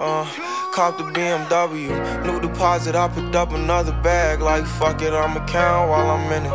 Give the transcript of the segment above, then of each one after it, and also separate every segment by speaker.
Speaker 1: Uh, cop the BMW, new deposit, I picked up another bag. Like fuck it, I'ma count while I'm in it.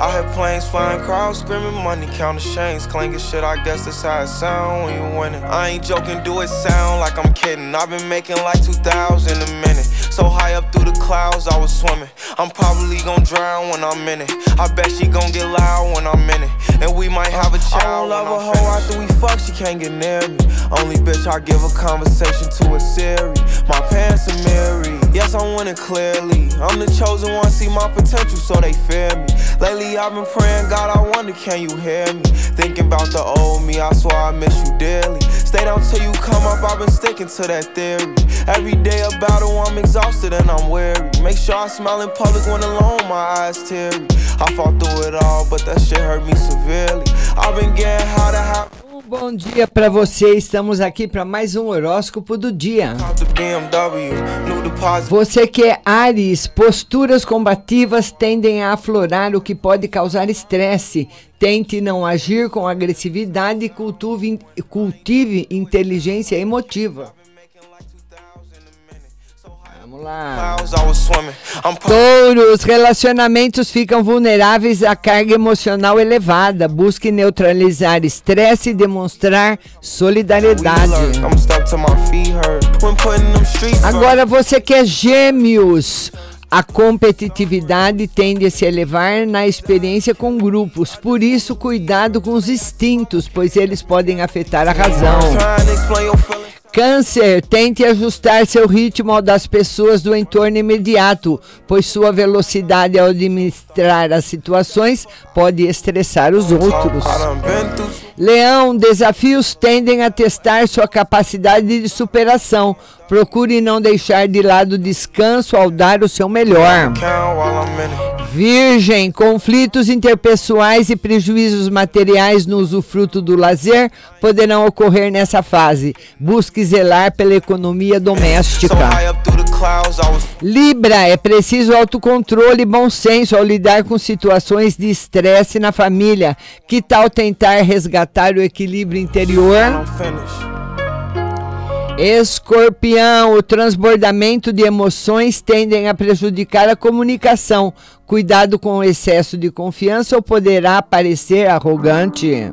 Speaker 1: I hear planes flying, crowds screaming, money counting chains, clanking shit. I guess that's how it sound when you winning. I ain't joking, do it sound like I'm kidding. I've been making like 2,000 a minute. So high up through the clouds, I was swimming. I'm probably gonna drown when I'm in it. I bet she gon' get loud when I'm in it. And we might have a child. I don't love a hoe after we fuck, she can't get near me. Only bitch I give a conversation to a Siri. My pants are mirrored. Yes, I'm winning clearly. I'm the chosen one, see my potential, so they fear me. Lately, I've been praying, God, I wonder, can you hear me? Thinking about the old me, I swear I miss you dearly. Stay down come up, I've been sticking to that theory. Every day a battle, I'm exhausted and I'm weary. Make sure I smile in public when alone, my eyes teary. I fought through it all, but that shit hurt me severely. I've been getting how to have.
Speaker 2: Bom dia para você. Estamos aqui para mais um horóscopo do dia. Você que é Ares, posturas combativas tendem a aflorar, o que pode causar estresse. Tente não agir com agressividade e cultive, cultive inteligência emotiva. Vamos lá. Touros, relacionamentos ficam vulneráveis à carga emocional elevada. Busque neutralizar estresse e demonstrar solidariedade. Agora você que é gêmeos. A competitividade tende a se elevar na experiência com grupos, por isso, cuidado com os instintos, pois eles podem afetar a razão. Câncer, tente ajustar seu ritmo ao das pessoas do entorno imediato, pois sua velocidade ao administrar as situações pode estressar os outros. Leão, desafios tendem a testar sua capacidade de superação. Procure não deixar de lado o descanso ao dar o seu melhor. Virgem, conflitos interpessoais e prejuízos materiais no usufruto do lazer poderão ocorrer nessa fase. Busque zelar pela economia doméstica. Libra, é preciso autocontrole e bom senso ao lidar com situações de estresse na família. Que tal tentar resgatar o equilíbrio interior? Escorpião, o transbordamento de emoções tendem a prejudicar a comunicação. Cuidado com o excesso de confiança ou poderá parecer arrogante.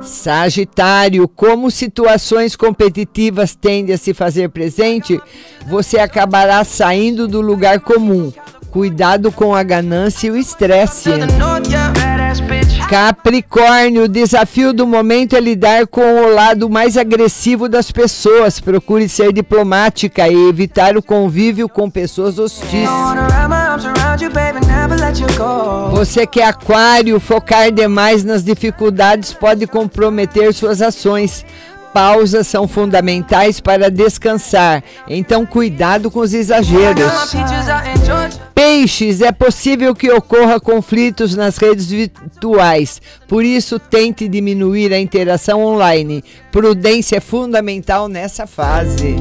Speaker 2: Sagitário, como situações competitivas tendem a se fazer presente, você acabará saindo do lugar comum. Cuidado com a ganância e o estresse. Capricórnio, o desafio do momento é lidar com o lado mais agressivo das pessoas. Procure ser diplomática e evitar o convívio com pessoas hostis. Você que é aquário, focar demais nas dificuldades pode comprometer suas ações pausas são fundamentais para descansar, então cuidado com os exageros. Peixes, é possível que ocorra conflitos nas redes virtuais, por isso tente diminuir a interação online. Prudência é fundamental nessa fase.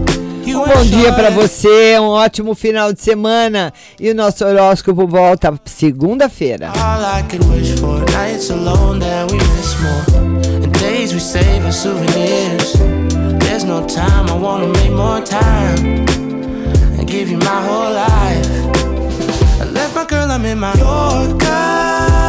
Speaker 2: Um bom dia para você, um ótimo final de semana e o nosso horóscopo volta segunda-feira. days we save as souvenirs. There's no time, I wanna make more time and give you my whole life. I left my girl, I'm in my Yorker.